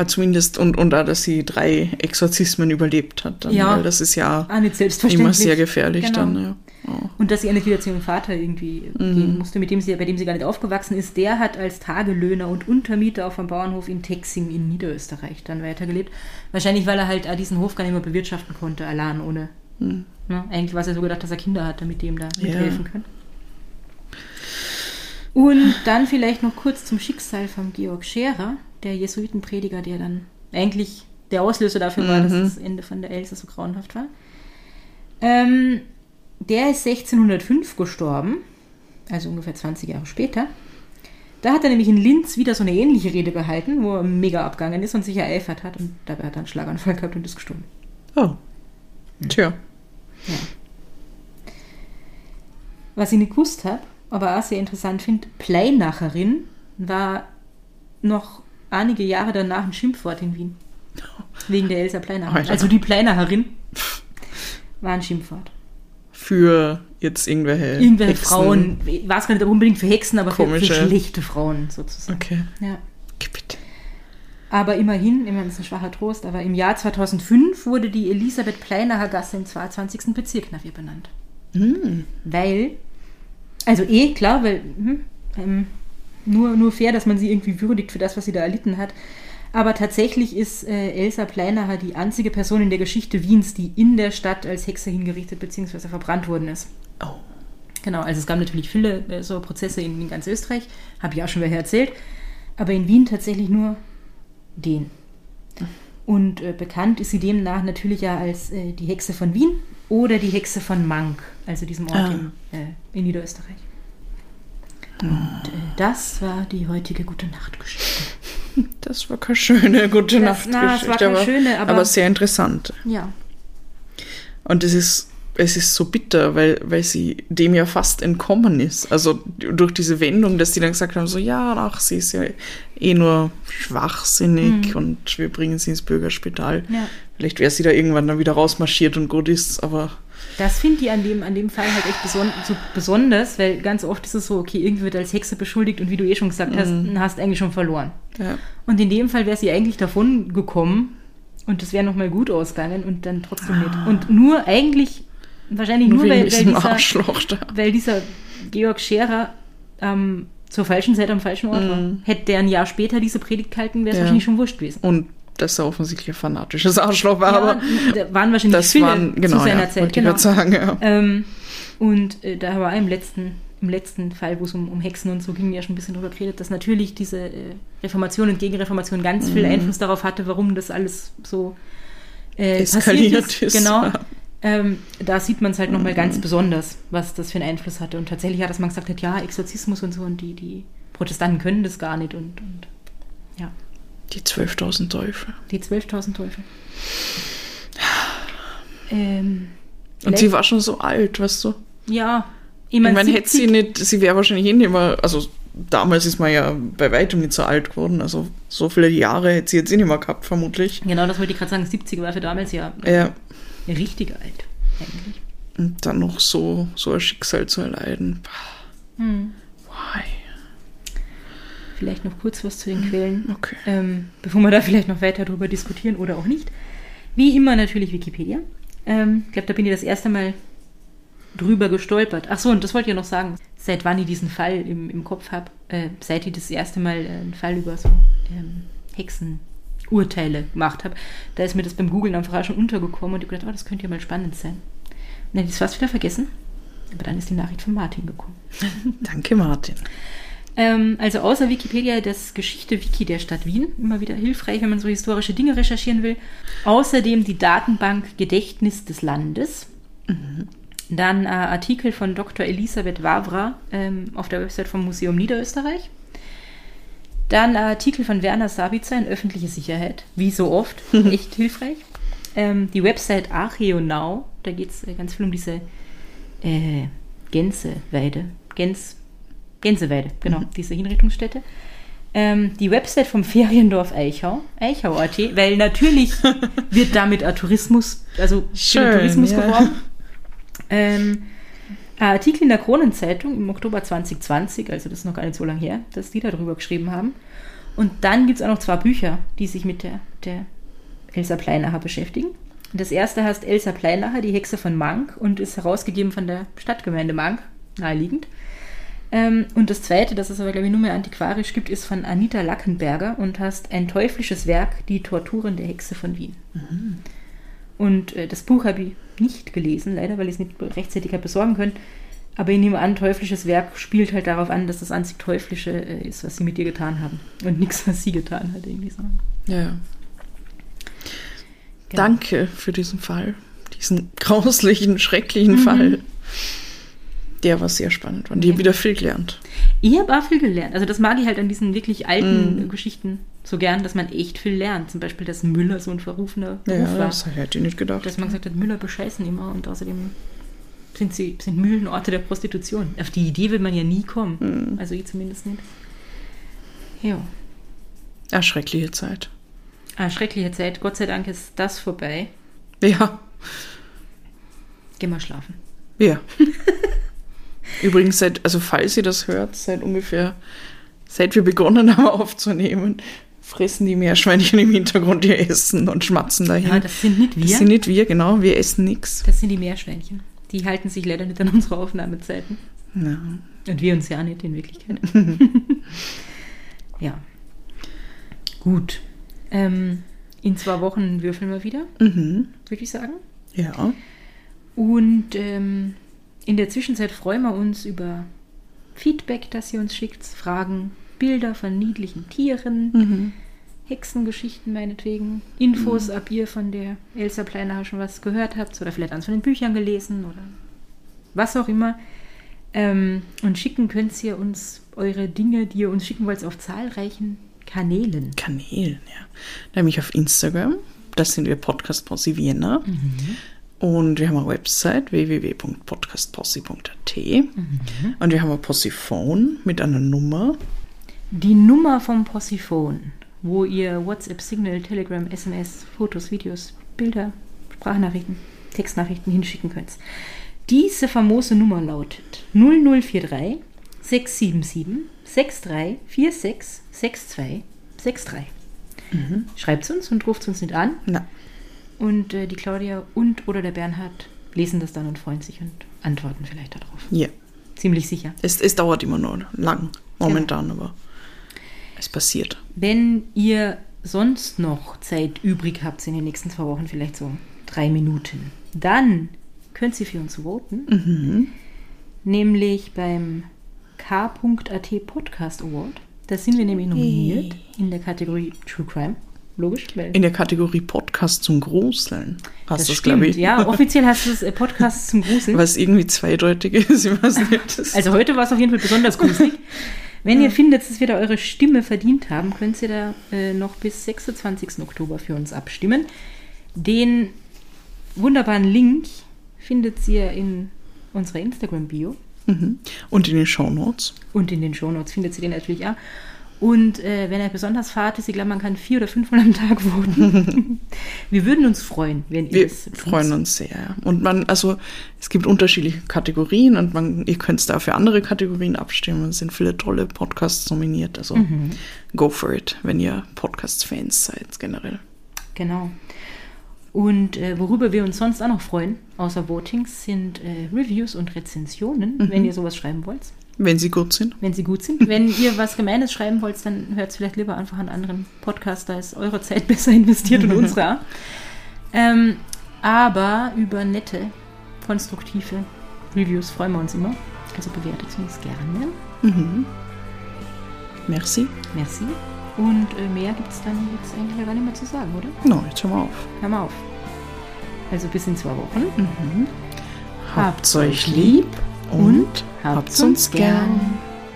Zumindest, und, und auch, dass sie drei Exorzismen überlebt hat. Dann, Ja. Weil das ist ja Ah, immer sehr gefährlich Genau. dann, ja. Oh. Und dass sie endlich wieder zu ihrem Vater irgendwie Mhm. gehen musste, mit dem sie, bei dem sie gar nicht aufgewachsen ist. Der hat als Tagelöhner und Untermieter auf einem Bauernhof in Texing in Niederösterreich dann weitergelebt. Wahrscheinlich, weil er halt diesen Hof gar nicht mehr bewirtschaften konnte, allein ohne. Ne? Eigentlich war es ja so gedacht, dass er Kinder hat, damit die ihm da Mhm. Ja. mithelfen können. Und dann vielleicht noch kurz zum Schicksal von Georg Scherer, der Jesuitenprediger, der dann eigentlich der Auslöser dafür war, dass Mhm. das Ende von der Elsa so grauenhaft war. Ähm, der ist 1605 gestorben, also ungefähr 20 Jahre später. Da hat er nämlich in Linz wieder so eine ähnliche Rede gehalten, wo er mega abgegangen ist und sich ereifert hat. Und dabei hat er einen Schlaganfall gehabt und ist gestorben. oh. Tja. Ja. Was ich nicht gewusst habe, aber auch sehr interessant finde, Pleinacherin war noch einige Jahre danach ein Schimpfwort in Wien. Wegen der Elsa Pleinacherin. Also die Pleinacherin war ein Schimpfwort. Für jetzt irgendwelche. Irgendwelche Hexen. Frauen, ich weiß gar nicht unbedingt für Hexen, aber für, für schlechte Frauen sozusagen. Okay. Ja. Bitte. Aber immerhin, das ist ein schwacher Trost, aber im Jahr 2005 wurde die Elisabeth Pleinacher Gasse im 22. Bezirk nach ihr benannt. Hm. Weil, also eh, klar, weil hm, ähm, nur, nur fair, dass man sie irgendwie würdigt für das, was sie da erlitten hat. Aber tatsächlich ist äh, Elsa Pleinacher die einzige Person in der Geschichte Wiens, die in der Stadt als Hexe hingerichtet bzw. verbrannt worden ist. Oh. Genau, also es gab natürlich viele äh, so Prozesse in, in ganz Österreich, habe ich auch schon welche erzählt, aber in Wien tatsächlich nur den. Und äh, bekannt ist sie demnach natürlich ja als äh, die Hexe von Wien oder die Hexe von Mank, also diesem Ort Ah. in, äh, in Niederösterreich. Und äh, das war die heutige Gute Nacht Geschichte. Das war keine schöne gute Nacht. na, es war keine schöne, aber- aber sehr interessant. Ja. Und es ist, es ist so bitter, weil, weil sie dem ja fast entkommen ist. Also durch diese Wendung, dass die dann gesagt haben, so ja, ach, sie ist ja eh nur schwachsinnig und wir bringen sie ins Bürgerspital. Mhm. Ja. Vielleicht wäre sie da irgendwann dann wieder rausmarschiert und gut ist, aber Das finde ich an dem, an dem Fall halt echt beson so besonders, weil ganz oft ist es so, okay, irgendwie wird als Hexe beschuldigt und wie du eh schon gesagt hast, hast eigentlich schon verloren. ja. Und in dem Fall wäre sie eigentlich davon gekommen und das wäre nochmal gut ausgegangen und dann trotzdem nicht. Und nur eigentlich, wahrscheinlich nur, weil, weil, dieser, Arschloch da. weil dieser Georg Scherer ähm, zur falschen Zeit am falschen Ort war. Hätte der ein Jahr später diese Predigt gehalten, wäre es Mhm. Ja. wahrscheinlich schon wurscht gewesen. Und dass er offensichtlich ein fanatisches Arschloch war, aber ja, da waren wahrscheinlich das viele waren, genau, zu seiner ja, Zeit. Genau. sagen, ja. Ähm, und äh, da war im letzten, im letzten Fall, wo es um, um Hexen und so ging, ja schon ein bisschen drüber geredet, dass natürlich diese äh, Reformation und Gegenreformation ganz viel Mhm. Einfluss darauf hatte, warum das alles so äh, Eskaliert passiert ist. Genau. ja. Ähm, da sieht man es halt nochmal ganz besonders, was das für einen Einfluss hatte. Und tatsächlich hat, dass man gesagt hat, ja, Exorzismus und so, und die, die Protestanten können das gar nicht. Und, und ja, Die 12.000 Teufel. die 12.000 Teufel. Ähm, Und sie war schon so alt, weißt du? ja, ich Ich meine, meine, hätte 70 sie nicht, sie wäre wahrscheinlich eh nicht mehr, also damals ist man ja bei weitem nicht so alt geworden, also so viele Jahre hätte sie jetzt eh nicht mehr gehabt, vermutlich. Genau, das wollte ich gerade sagen. 70 war für damals ja Ja, richtig alt, eigentlich. und dann noch so, so ein Schicksal zu erleiden. Hm. Why? Vielleicht noch kurz was zu den Quellen, Okay. ähm, bevor wir da vielleicht noch weiter drüber diskutieren oder auch nicht. Wie immer natürlich Wikipedia. Ähm, ich glaube, da bin ich das erste Mal drüber gestolpert. Ach so, und das wollte ich ja noch sagen. Seit wann ich diesen Fall im, im Kopf habe, äh, seit ich das erste Mal äh, einen Fall über so ähm, Hexenurteile gemacht habe, da ist mir das beim Googlen einfach schon untergekommen und ich habe gedacht, oh, das könnte ja mal spannend sein. Und dann es fast wieder vergessen. Aber dann ist die Nachricht von Martin gekommen. Danke, Martin. Ähm, also außer Wikipedia das Geschichte-Wiki der Stadt Wien. Immer wieder hilfreich, wenn man so historische Dinge recherchieren will. Außerdem die Datenbank Gedächtnis des Landes. Dann äh, Artikel von Dr. Elisabeth Wawra ähm, auf der Website vom Museum Niederösterreich. Dann äh, Artikel von Werner Sabitzer in öffentliche Sicherheit. Wie so oft. Echt hilfreich. Ähm, die Website Archeonau. Da geht es äh, ganz viel um diese äh, Gänseweide. Gänse, Gänseweide, genau, diese Hinrichtungsstätte. Ähm, die Website vom Feriendorf Eichau, Eichau.at, weil natürlich wird damit ein Tourismus, also Schön, Tourismus ja. geworben. Ähm, ein Artikel in der Kronenzeitung im Oktober 2020, also das ist noch gar nicht so lange her, dass die darüber geschrieben haben. Und dann gibt es auch noch zwei Bücher, die sich mit der, der Elsa Pleinacher beschäftigen. Und Das erste heißt Elsa Pleinacher, die Hexe von Mank und ist herausgegeben von der Stadtgemeinde Mank, naheliegend. Ähm, und das zweite, das es aber, glaube ich, nur mehr antiquarisch gibt, ist von Anita Lackenberger und heißt Ein teuflisches Werk, die Torturen der Hexe von Wien. Und äh, das Buch habe ich nicht gelesen, leider, weil ich es nicht rechtzeitig habe besorgen können. Aber ich nehme an, teuflisches Werk spielt halt darauf an, dass das einzig Teuflische äh, ist, was sie mit ihr getan haben. Und nichts, was sie getan hat, irgendwie so. Ja. Genau. Danke für diesen Fall. Diesen grauslichen, schrecklichen Mhm. Fall. Der war sehr spannend und ich habe wieder viel gelernt. Ich habe auch viel gelernt. Also das mag ich halt an diesen wirklich alten äh, Geschichten so gern, dass man echt viel lernt. Zum Beispiel, dass Müller so ein verrufener Beruf Ja, war. das hätte ich nicht gedacht. Dass man gesagt hat, Müller bescheißen immer und außerdem sind sie sind Mühlen Orte der Prostitution. Auf die Idee will man ja nie kommen. Mhm. Also ich zumindest nicht. Ja. Eine schreckliche Zeit. Ah, schreckliche Zeit. Gott sei Dank ist das vorbei. Ja, Geh mal schlafen. ja. Übrigens, seit, also falls ihr das hört, seit ungefähr, seit wir begonnen haben aufzunehmen, fressen die Meerschweinchen im Hintergrund ihr Essen und schmatzen dahin. Ja, das sind nicht wir. Das sind nicht wir, genau. Wir essen nichts. Das sind die Meerschweinchen. Die halten sich leider nicht an unsere Aufnahmezeiten. Ja. Und wir uns ja nicht in Wirklichkeit. ja. Gut. Ähm, in zwei Wochen würfeln wir wieder, Mhm. würde ich sagen. Ja. Und ähm, in der Zwischenzeit freuen wir uns über Feedback, das ihr uns schickt, Fragen, Bilder von niedlichen Tieren, Mhm. Hexengeschichten meinetwegen, Infos, ob ihr von der Elsa Pleinacher schon was gehört habt oder vielleicht eins von den Büchern gelesen oder was auch immer. Ähm, und schicken könnt ihr uns eure Dinge, die ihr uns schicken wollt, auf zahlreichen Kanälen. Kanälen, ja. Nämlich auf Instagram. Das sind wir Podcast Posse Vienna. Und wir haben eine Website www.podcastposse.at. Und wir haben ein Possiphone mit einer Nummer. Die Nummer vom Possiphone, wo ihr WhatsApp, Signal, Telegram, SMS, Fotos, Videos, Bilder, Sprachnachrichten, Textnachrichten hinschicken könnt. Diese famose Nummer lautet 0043 677 63 46 62 63. Schreibt uns und ruft uns nicht an. Na, Und äh, die Claudia und oder der Bernhard lesen das dann und freuen sich und antworten vielleicht darauf. ja. ziemlich sicher. Es, es dauert immer nur lang, momentan, aber es passiert. Wenn ihr sonst noch Zeit übrig habt in den nächsten zwei Wochen, vielleicht so drei Minuten, dann könnt ihr für uns voten. Nämlich beim K.at Podcast Award. Da sind wir nämlich nominiert in der Kategorie True Crime. Logisch, weil In der Kategorie Podcast zum Gruseln hast das glaube ich. Ja, offiziell heißt es äh, Podcast zum Gruseln. Was irgendwie zweideutig ist, ich weiß nicht. Das Also heute war es auf jeden Fall besonders gruselig. Wenn ihr findet, dass wir da eure Stimme verdient haben, könnt ihr da äh, noch bis 26. Oktober für uns abstimmen. Den wunderbaren Link findet ihr in unserer Instagram-Bio Mhm. Und in den Shownotes. und in den Shownotes findet ihr den natürlich auch. Und äh, wenn er besonders fad ist, ich glaube, man kann vier oder fünfmal am Tag voten. wir würden uns freuen, wenn ihr Wir das tut. freuen uns sehr. Und man, also es gibt unterschiedliche Kategorien und man, ihr könnt da für andere Kategorien abstimmen. Es sind viele tolle Podcasts nominiert. Also Mhm. go for it, wenn ihr Podcast-Fans seid generell. Genau. Und äh, worüber wir uns sonst auch noch freuen, außer Votings, sind äh, Reviews und Rezensionen, wenn ihr sowas schreiben wollt, Wenn sie gut sind. wenn sie gut sind. wenn ihr was Gemeines schreiben wollt, dann hört es vielleicht lieber einfach an anderen Podcast, da ist eure Zeit besser investiert und unsere. auch. Ähm, aber über nette, konstruktive Reviews freuen wir uns immer. Also bewertet uns gerne. Mhm. Merci. Merci. Und äh, mehr gibt es dann jetzt eigentlich gar nicht mehr zu sagen, oder? No, jetzt hören wir auf. Hör mal auf. Also bis in zwei Wochen. Habt's euch lieb und, habt's uns gern.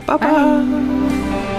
Baba! bye.